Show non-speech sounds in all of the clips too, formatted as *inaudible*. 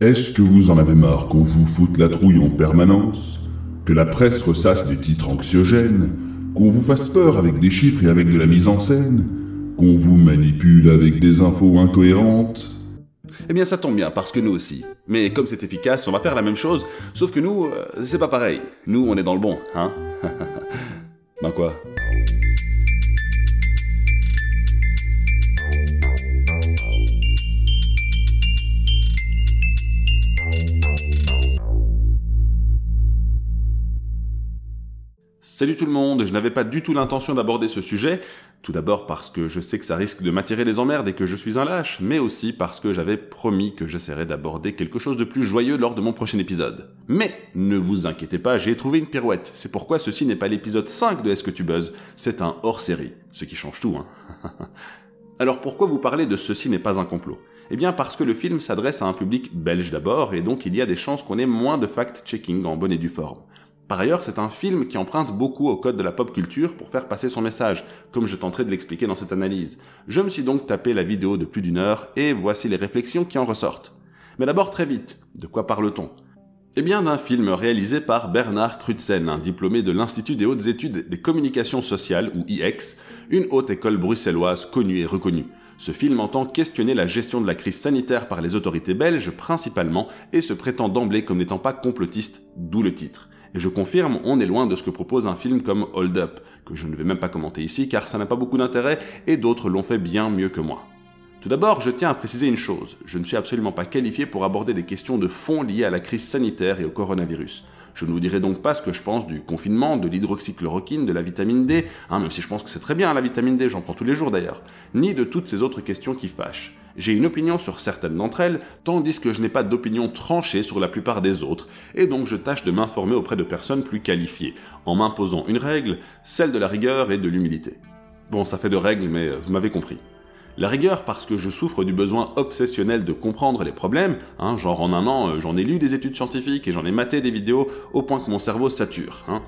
Est-ce que vous en avez marre qu'on vous foute la trouille en permanence Que la presse ressasse des titres anxiogènes Qu'on vous fasse peur avec des chiffres et avec de la mise en scène Qu'on vous manipule avec des infos incohérentes? Eh bien ça tombe bien, parce que nous aussi. Mais comme c'est efficace, on va faire la même chose, sauf que nous, euh, c'est pas pareil. Nous, on est dans le bon, hein? *laughs* Ben quoi? Salut tout le monde, je n'avais pas du tout l'intention d'aborder ce sujet, tout d'abord parce que je sais que ça risque de m'attirer les emmerdes et que je suis un lâche, mais aussi parce que j'avais promis que j'essaierais d'aborder quelque chose de plus joyeux lors de mon prochain épisode. Mais ne vous inquiétez pas, j'ai trouvé une pirouette, c'est pourquoi ceci n'est pas l'épisode 5 de Est-ce que tu buzzes, c'est un hors-série, ce qui change tout, hein. *laughs* Alors pourquoi vous parlez de Ceci n'est pas un complot? Eh bien parce que le film s'adresse à un public belge d'abord, et donc il y a des chances qu'on ait moins de fact-checking en bonne et due forme. Par ailleurs, c'est un film qui emprunte beaucoup au code de la pop culture pour faire passer son message, comme je tenterai de l'expliquer dans cette analyse. Je me suis donc tapé la vidéo de plus d'une heure et voici les réflexions qui en ressortent. Mais d'abord très vite, de quoi parle-t-on? Eh bien, d'un film réalisé par Bernard Crutzen, un diplômé de l'Institut des hautes études des communications sociales, ou IX, une haute école bruxelloise connue et reconnue. Ce film entend questionner la gestion de la crise sanitaire par les autorités belges principalement et se prétend d'emblée comme n'étant pas complotiste, d'où le titre. Et je confirme, on est loin de ce que propose un film comme Hold Up, que je ne vais même pas commenter ici car ça n'a pas beaucoup d'intérêt et d'autres l'ont fait bien mieux que moi. Tout d'abord, je tiens à préciser une chose, je ne suis absolument pas qualifié pour aborder des questions de fond liées à la crise sanitaire et au coronavirus. Je ne vous dirai donc pas ce que je pense du confinement, de l'hydroxychloroquine, de la vitamine D, hein, même si je pense que c'est très bien la vitamine D, j'en prends tous les jours d'ailleurs, ni de toutes ces autres questions qui fâchent. J'ai une opinion sur certaines d'entre elles, tandis que je n'ai pas d'opinion tranchée sur la plupart des autres, et donc je tâche de m'informer auprès de personnes plus qualifiées, en m'imposant une règle, celle de la rigueur et de l'humilité. Bon, ça fait deux règles, mais euh, vous m'avez compris. La rigueur parce que je souffre du besoin obsessionnel de comprendre les problèmes, hein, genre en un an euh, j'en ai lu des études scientifiques et j'en ai maté des vidéos au point que mon cerveau sature, hein,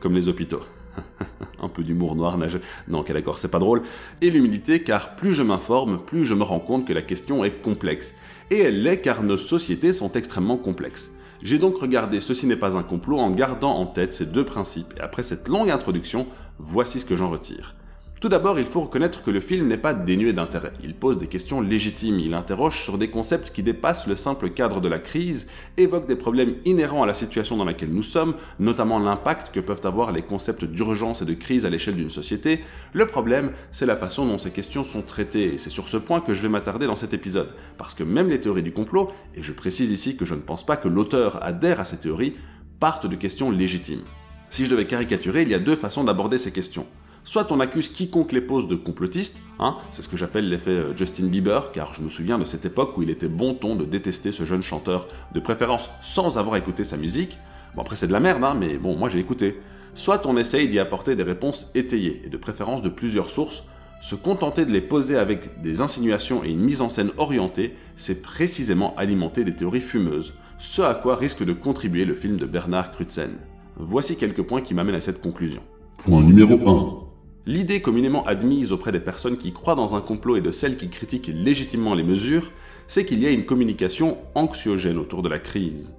comme les hôpitaux. *laughs* un peu d'humour noir nage. Non, ok d'accord, c'est pas drôle. Et l'humilité, car plus je m'informe, plus je me rends compte que la question est complexe. Et elle l'est car nos sociétés sont extrêmement complexes. J'ai donc regardé Ceci n'est pas un complot en gardant en tête ces deux principes, et après cette longue introduction, voici ce que j'en retire. Tout d'abord, il faut reconnaître que le film n'est pas dénué d'intérêt. Il pose des questions légitimes, il interroge sur des concepts qui dépassent le simple cadre de la crise, évoque des problèmes inhérents à la situation dans laquelle nous sommes, notamment l'impact que peuvent avoir les concepts d'urgence et de crise à l'échelle d'une société. Le problème, c'est la façon dont ces questions sont traitées, et c'est sur ce point que je vais m'attarder dans cet épisode, parce que même les théories du complot, et je précise ici que je ne pense pas que l'auteur adhère à ces théories, partent de questions légitimes. Si je devais caricaturer, il y a deux façons d'aborder ces questions. Soit on accuse quiconque les pose de complotistes, hein, c'est ce que j'appelle l'effet euh, Justin Bieber, car je me souviens de cette époque où il était bon ton de détester ce jeune chanteur, de préférence sans avoir écouté sa musique. Bon après c'est de la merde, hein, mais bon moi j'ai écouté. Soit on essaye d'y apporter des réponses étayées, et de préférence de plusieurs sources, se contenter de les poser avec des insinuations et une mise en scène orientée, c'est précisément alimenter des théories fumeuses, ce à quoi risque de contribuer le film de Bernard Crutzen. Voici quelques points qui m'amènent à cette conclusion. Point numéro 1. L'idée communément admise auprès des personnes qui croient dans un complot et de celles qui critiquent légitimement les mesures, c'est qu'il y a une communication anxiogène autour de la crise.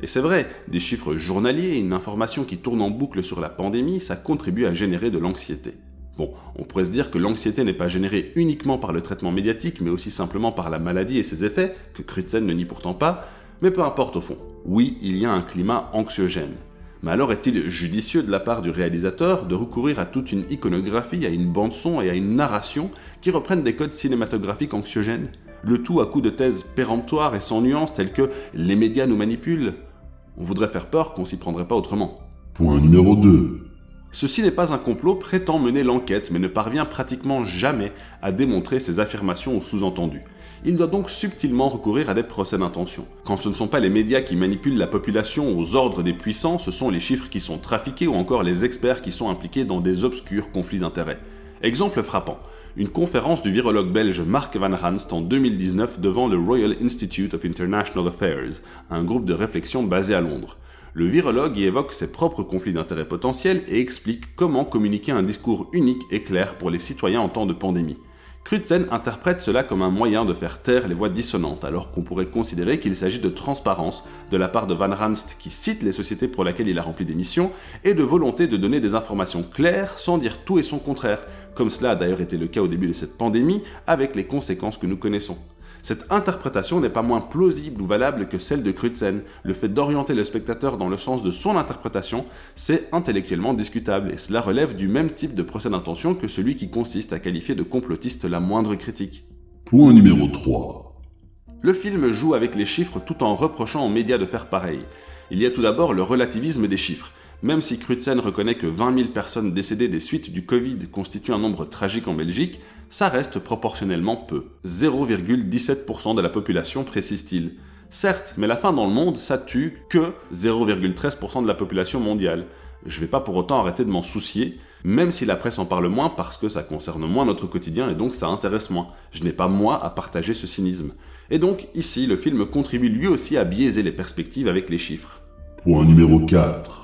Et c'est vrai, des chiffres journaliers et une information qui tourne en boucle sur la pandémie, ça contribue à générer de l'anxiété. Bon, on pourrait se dire que l'anxiété n'est pas générée uniquement par le traitement médiatique, mais aussi simplement par la maladie et ses effets, que Crutzen ne nie pourtant pas, mais peu importe au fond. Oui, il y a un climat anxiogène. Mais alors est-il judicieux de la part du réalisateur de recourir à toute une iconographie, à une bande-son et à une narration qui reprennent des codes cinématographiques anxiogènes? Le tout à coup de thèses péremptoires et sans nuances telles que les médias nous manipulent On voudrait faire peur qu'on s'y prendrait pas autrement. Point numéro 2. Ceci n'est pas un complot prétend mener l'enquête mais ne parvient pratiquement jamais à démontrer ses affirmations ou sous-entendus il doit donc subtilement recourir à des procès d'intention. Quand ce ne sont pas les médias qui manipulent la population aux ordres des puissants, ce sont les chiffres qui sont trafiqués ou encore les experts qui sont impliqués dans des obscurs conflits d'intérêts. Exemple frappant, une conférence du virologue belge Mark Van Ranst en 2019 devant le Royal Institute of International Affairs, un groupe de réflexion basé à Londres. Le virologue y évoque ses propres conflits d'intérêts potentiels et explique comment communiquer un discours unique et clair pour les citoyens en temps de pandémie. Crutzen interprète cela comme un moyen de faire taire les voix dissonantes, alors qu'on pourrait considérer qu'il s'agit de transparence de la part de Van Ranst qui cite les sociétés pour lesquelles il a rempli des missions, et de volonté de donner des informations claires sans dire tout et son contraire, comme cela a d'ailleurs été le cas au début de cette pandémie, avec les conséquences que nous connaissons. Cette interprétation n'est pas moins plausible ou valable que celle de Crutzen. Le fait d'orienter le spectateur dans le sens de son interprétation, c'est intellectuellement discutable, et cela relève du même type de procès d'intention que celui qui consiste à qualifier de complotiste la moindre critique. Point numéro 3. Le film joue avec les chiffres tout en reprochant aux médias de faire pareil. Il y a tout d'abord le relativisme des chiffres. Même si Crutzen reconnaît que 20 000 personnes décédées des suites du Covid constituent un nombre tragique en Belgique, ça reste proportionnellement peu. 0,17% de la population, précise-t-il. Certes, mais la faim dans le monde, ça tue que 0,13% de la population mondiale. Je vais pas pour autant arrêter de m'en soucier, même si la presse en parle moins parce que ça concerne moins notre quotidien et donc ça intéresse moins. Je n'ai pas moi à partager ce cynisme. Et donc ici, le film contribue lui aussi à biaiser les perspectives avec les chiffres. Point numéro 4.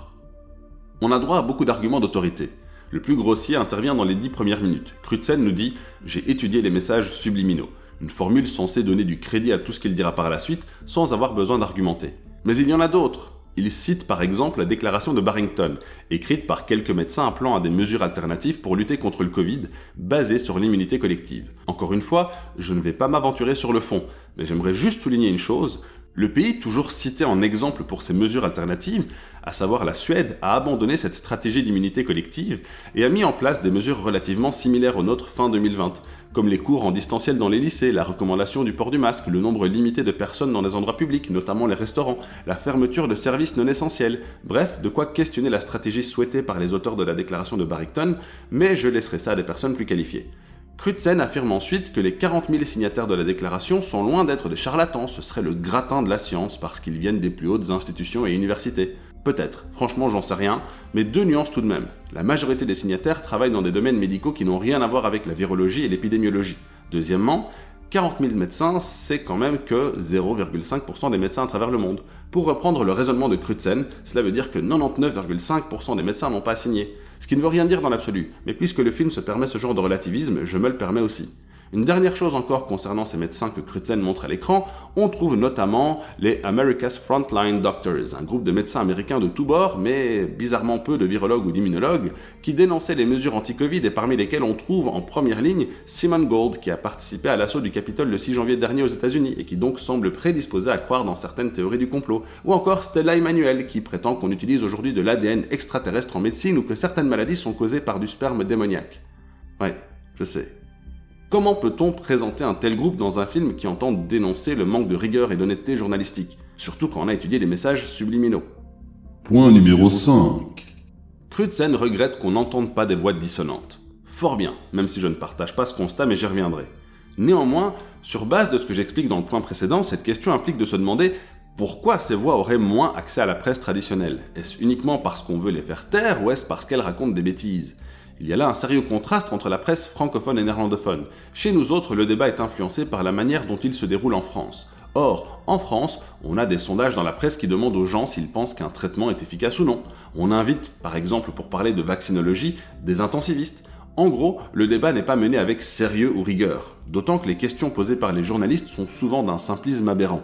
On a droit à beaucoup d'arguments d'autorité. Le plus grossier intervient dans les dix premières minutes. Crutzen nous dit J'ai étudié les messages subliminaux, une formule censée donner du crédit à tout ce qu'il dira par la suite sans avoir besoin d'argumenter. Mais il y en a d'autres. Il cite par exemple la déclaration de Barrington, écrite par quelques médecins appelant à des mesures alternatives pour lutter contre le Covid, basées sur l'immunité collective. Encore une fois, je ne vais pas m'aventurer sur le fond, mais j'aimerais juste souligner une chose, le pays toujours cité en exemple pour ses mesures alternatives, à savoir la Suède, a abandonné cette stratégie d'immunité collective et a mis en place des mesures relativement similaires aux nôtres fin 2020, comme les cours en distanciel dans les lycées, la recommandation du port du masque, le nombre limité de personnes dans les endroits publics, notamment les restaurants, la fermeture de services non essentiels, bref, de quoi questionner la stratégie souhaitée par les auteurs de la déclaration de Barrington, mais je laisserai ça à des personnes plus qualifiées. Crutzen affirme ensuite que les 40 000 signataires de la déclaration sont loin d'être des charlatans, ce serait le gratin de la science parce qu'ils viennent des plus hautes institutions et universités. Peut-être, franchement j'en sais rien, mais deux nuances tout de même. La majorité des signataires travaillent dans des domaines médicaux qui n'ont rien à voir avec la virologie et l'épidémiologie. Deuxièmement, 40 000 médecins, c'est quand même que 0,5% des médecins à travers le monde. Pour reprendre le raisonnement de Crutzen, cela veut dire que 99,5% des médecins n'ont pas signé. Ce qui ne veut rien dire dans l'absolu, mais puisque le film se permet ce genre de relativisme, je me le permets aussi. Une dernière chose encore concernant ces médecins que Crutzen montre à l'écran, on trouve notamment les America's Frontline Doctors, un groupe de médecins américains de tous bords, mais bizarrement peu de virologues ou d'immunologues, qui dénonçaient les mesures anti-Covid et parmi lesquels on trouve en première ligne Simon Gold, qui a participé à l'assaut du Capitole le 6 janvier dernier aux États-Unis et qui donc semble prédisposé à croire dans certaines théories du complot, ou encore Stella Emmanuel, qui prétend qu'on utilise aujourd'hui de l'ADN extraterrestre en médecine ou que certaines maladies sont causées par du sperme démoniaque. Ouais, je sais. Comment peut-on présenter un tel groupe dans un film qui entend dénoncer le manque de rigueur et d'honnêteté journalistique, surtout quand on a étudié les messages subliminaux? Point numéro 5. Crutzen regrette qu'on n'entende pas des voix dissonantes. Fort bien, même si je ne partage pas ce constat, mais j'y reviendrai. Néanmoins, sur base de ce que j'explique dans le point précédent, cette question implique de se demander pourquoi ces voix auraient moins accès à la presse traditionnelle Est-ce uniquement parce qu'on veut les faire taire ou est-ce parce qu'elles racontent des bêtises? Il y a là un sérieux contraste entre la presse francophone et néerlandophone. Chez nous autres, le débat est influencé par la manière dont il se déroule en France. Or, en France, on a des sondages dans la presse qui demandent aux gens s'ils pensent qu'un traitement est efficace ou non. On invite, par exemple pour parler de vaccinologie, des intensivistes. En gros, le débat n'est pas mené avec sérieux ou rigueur, d'autant que les questions posées par les journalistes sont souvent d'un simplisme aberrant.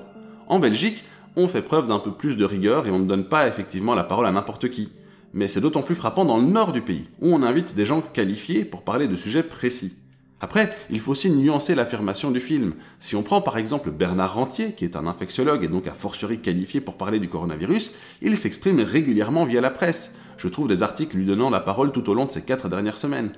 En Belgique, on fait preuve d'un peu plus de rigueur et on ne donne pas effectivement la parole à n'importe qui mais c'est d'autant plus frappant dans le nord du pays, où on invite des gens qualifiés pour parler de sujets précis. Après, il faut aussi nuancer l'affirmation du film. Si on prend par exemple Bernard Rentier, qui est un infectiologue et donc a fortiori qualifié pour parler du coronavirus, il s'exprime régulièrement via la presse. Je trouve des articles lui donnant la parole tout au long de ces quatre dernières semaines.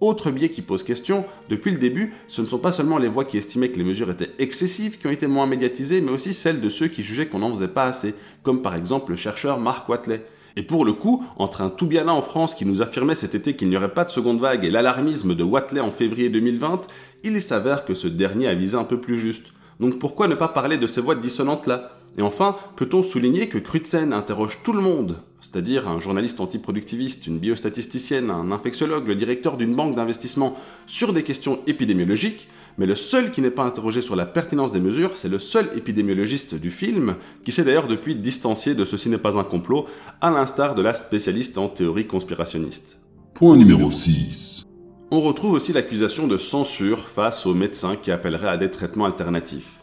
Autre biais qui pose question, depuis le début, ce ne sont pas seulement les voix qui estimaient que les mesures étaient excessives qui ont été moins médiatisées, mais aussi celles de ceux qui jugeaient qu'on n'en faisait pas assez, comme par exemple le chercheur Mark Watley. Et pour le coup, entre un Toubiana en France qui nous affirmait cet été qu'il n'y aurait pas de seconde vague et l'alarmisme de Watley en février 2020, il s'avère que ce dernier a visé un peu plus juste. Donc pourquoi ne pas parler de ces voix dissonantes-là? Et enfin, peut-on souligner que Crutzen interroge tout le monde, c'est-à-dire un journaliste antiproductiviste, une biostatisticienne, un infectiologue, le directeur d'une banque d'investissement, sur des questions épidémiologiques, mais le seul qui n'est pas interrogé sur la pertinence des mesures, c'est le seul épidémiologiste du film, qui s'est d'ailleurs depuis distancié de Ceci n'est pas un complot, à l'instar de la spécialiste en théorie conspirationniste. Point numéro 6. On retrouve aussi l'accusation de censure face aux médecins qui appelleraient à des traitements alternatifs.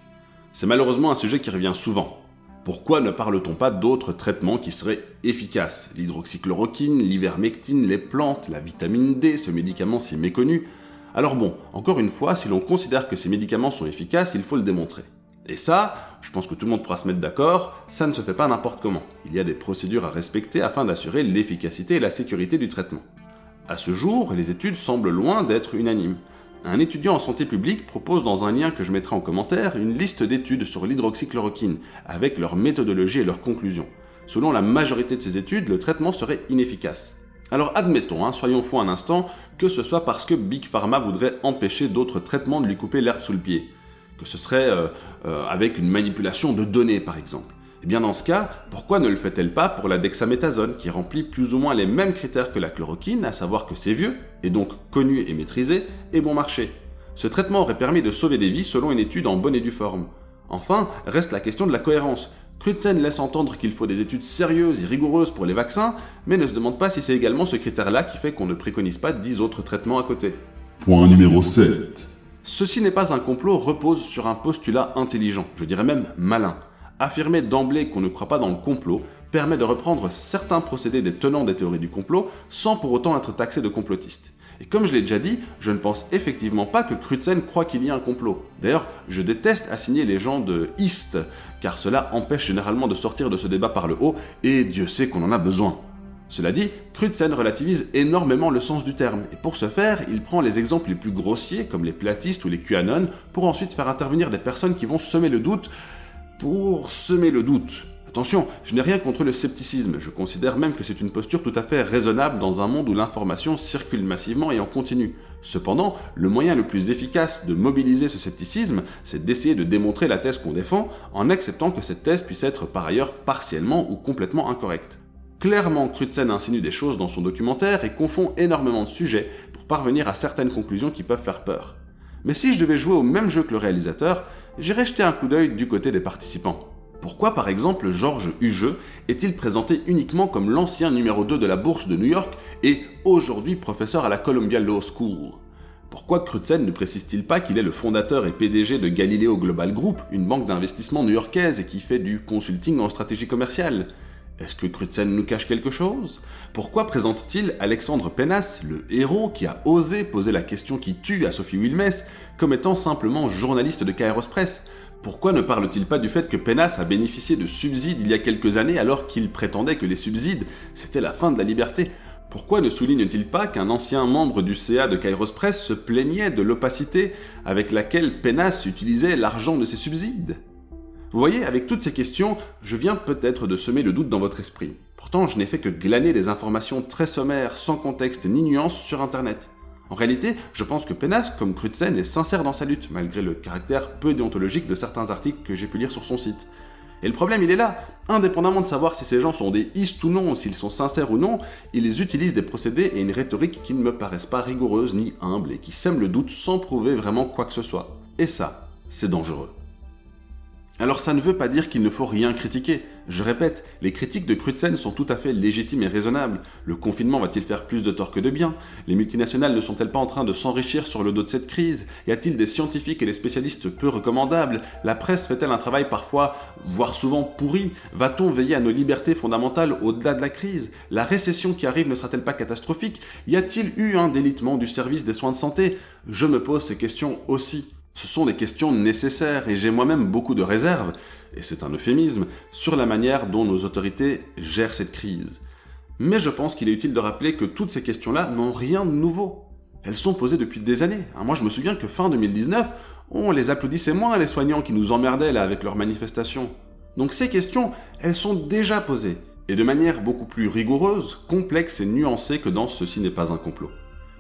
C'est malheureusement un sujet qui revient souvent. Pourquoi ne parle-t-on pas d'autres traitements qui seraient efficaces? L'hydroxychloroquine, l'ivermectine, les plantes, la vitamine D, ce médicament si méconnu? Alors bon, encore une fois, si l'on considère que ces médicaments sont efficaces, il faut le démontrer. Et ça, je pense que tout le monde pourra se mettre d'accord, ça ne se fait pas n'importe comment. Il y a des procédures à respecter afin d'assurer l'efficacité et la sécurité du traitement. À ce jour, les études semblent loin d'être unanimes. Un étudiant en santé publique propose dans un lien que je mettrai en commentaire une liste d'études sur l'hydroxychloroquine, avec leur méthodologie et leurs conclusions. Selon la majorité de ces études, le traitement serait inefficace. Alors admettons, hein, soyons fous un instant, que ce soit parce que Big Pharma voudrait empêcher d'autres traitements de lui couper l'herbe sous le pied. Que ce serait euh, euh, avec une manipulation de données par exemple. Eh bien dans ce cas, pourquoi ne le fait-elle pas pour la dexaméthasone, qui remplit plus ou moins les mêmes critères que la chloroquine, à savoir que c'est vieux, et donc connu et maîtrisé, et bon marché? Ce traitement aurait permis de sauver des vies selon une étude en bonne et due forme. Enfin, reste la question de la cohérence. Crutzen laisse entendre qu'il faut des études sérieuses et rigoureuses pour les vaccins, mais ne se demande pas si c'est également ce critère-là qui fait qu'on ne préconise pas 10 autres traitements à côté. Point numéro 7. Ceci n'est pas un complot repose sur un postulat intelligent, je dirais même malin. Affirmer d'emblée qu'on ne croit pas dans le complot permet de reprendre certains procédés des tenants des théories du complot sans pour autant être taxé de complotiste. Et comme je l'ai déjà dit, je ne pense effectivement pas que Crutzen croit qu'il y a un complot. D'ailleurs, je déteste assigner les gens de East, car cela empêche généralement de sortir de ce débat par le haut, et Dieu sait qu'on en a besoin. Cela dit, Crutzen relativise énormément le sens du terme, et pour ce faire, il prend les exemples les plus grossiers, comme les platistes ou les QAnon, pour ensuite faire intervenir des personnes qui vont semer le doute, pour semer le doute. Attention, je n'ai rien contre le scepticisme, je considère même que c'est une posture tout à fait raisonnable dans un monde où l'information circule massivement et en continu. Cependant, le moyen le plus efficace de mobiliser ce scepticisme, c'est d'essayer de démontrer la thèse qu'on défend en acceptant que cette thèse puisse être par ailleurs partiellement ou complètement incorrecte. Clairement, Crutzen insinue des choses dans son documentaire et confond énormément de sujets pour parvenir à certaines conclusions qui peuvent faire peur. Mais si je devais jouer au même jeu que le réalisateur, j'irais jeter un coup d'œil du côté des participants. Pourquoi par exemple Georges Hugeux est-il présenté uniquement comme l'ancien numéro 2 de la bourse de New York et aujourd'hui professeur à la Columbia Law School? Pourquoi Crutzen ne précise-t-il pas qu'il est le fondateur et PDG de Galileo Global Group, une banque d'investissement new-yorkaise qui fait du consulting en stratégie commerciale? Est-ce que Crutzen nous cache quelque chose? Pourquoi présente-t-il Alexandre Penas, le héros qui a osé poser la question qui tue à Sophie Wilmès, comme étant simplement journaliste de Kairos Press? Pourquoi ne parle-t-il pas du fait que Penas a bénéficié de subsides il y a quelques années alors qu'il prétendait que les subsides, c'était la fin de la liberté? Pourquoi ne souligne-t-il pas qu'un ancien membre du CA de Kairos Press se plaignait de l'opacité avec laquelle Penas utilisait l'argent de ses subsides? Vous voyez, avec toutes ces questions, je viens peut-être de semer le doute dans votre esprit. Pourtant, je n'ai fait que glaner des informations très sommaires, sans contexte ni nuance sur Internet. En réalité, je pense que Penas, comme Crutzen, est sincère dans sa lutte, malgré le caractère peu déontologique de certains articles que j'ai pu lire sur son site. Et le problème, il est là. Indépendamment de savoir si ces gens sont des istes ou non, s'ils sont sincères ou non, ils utilisent des procédés et une rhétorique qui ne me paraissent pas rigoureuses ni humbles et qui sèment le doute sans prouver vraiment quoi que ce soit. Et ça, c'est dangereux. Alors ça ne veut pas dire qu'il ne faut rien critiquer. Je répète, les critiques de Crutzen sont tout à fait légitimes et raisonnables. Le confinement va-t-il faire plus de tort que de bien? Les multinationales ne sont-elles pas en train de s'enrichir sur le dos de cette crise? Y a-t-il des scientifiques et des spécialistes peu recommandables? La presse fait-elle un travail parfois, voire souvent pourri? Va-t-on veiller à nos libertés fondamentales au-delà de la crise? La récession qui arrive ne sera-t-elle pas catastrophique? Y a-t-il eu un délitement du service des soins de santé? Je me pose ces questions aussi. Ce sont des questions nécessaires et j'ai moi-même beaucoup de réserves, et c'est un euphémisme, sur la manière dont nos autorités gèrent cette crise. Mais je pense qu'il est utile de rappeler que toutes ces questions-là n'ont rien de nouveau. Elles sont posées depuis des années. Hein, moi je me souviens que fin 2019, on les applaudissait moins les soignants qui nous emmerdaient là avec leurs manifestations. Donc ces questions, elles sont déjà posées, et de manière beaucoup plus rigoureuse, complexe et nuancée que dans Ceci n'est pas un complot.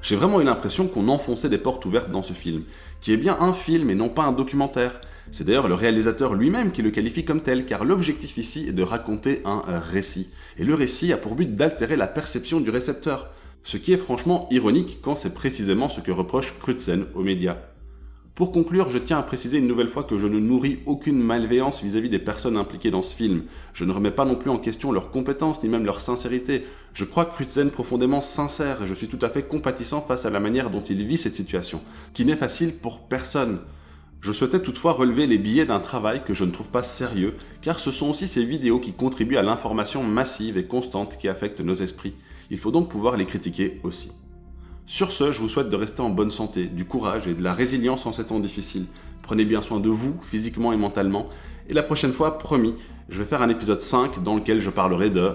J'ai vraiment eu l'impression qu'on enfonçait des portes ouvertes dans ce film, qui est bien un film et non pas un documentaire. C'est d'ailleurs le réalisateur lui-même qui le qualifie comme tel, car l'objectif ici est de raconter un récit. Et le récit a pour but d'altérer la perception du récepteur. Ce qui est franchement ironique quand c'est précisément ce que reproche Crutzen aux médias. Pour conclure, je tiens à préciser une nouvelle fois que je ne nourris aucune malveillance vis-à-vis des personnes impliquées dans ce film. Je ne remets pas non plus en question leurs compétences ni même leur sincérité. Je crois Crutzen profondément sincère et je suis tout à fait compatissant face à la manière dont il vit cette situation, qui n'est facile pour personne. Je souhaitais toutefois relever les billets d'un travail que je ne trouve pas sérieux, car ce sont aussi ces vidéos qui contribuent à l'information massive et constante qui affecte nos esprits. Il faut donc pouvoir les critiquer aussi. Sur ce, je vous souhaite de rester en bonne santé, du courage et de la résilience en ces temps difficiles. Prenez bien soin de vous, physiquement et mentalement. Et la prochaine fois, promis, je vais faire un épisode 5 dans lequel je parlerai de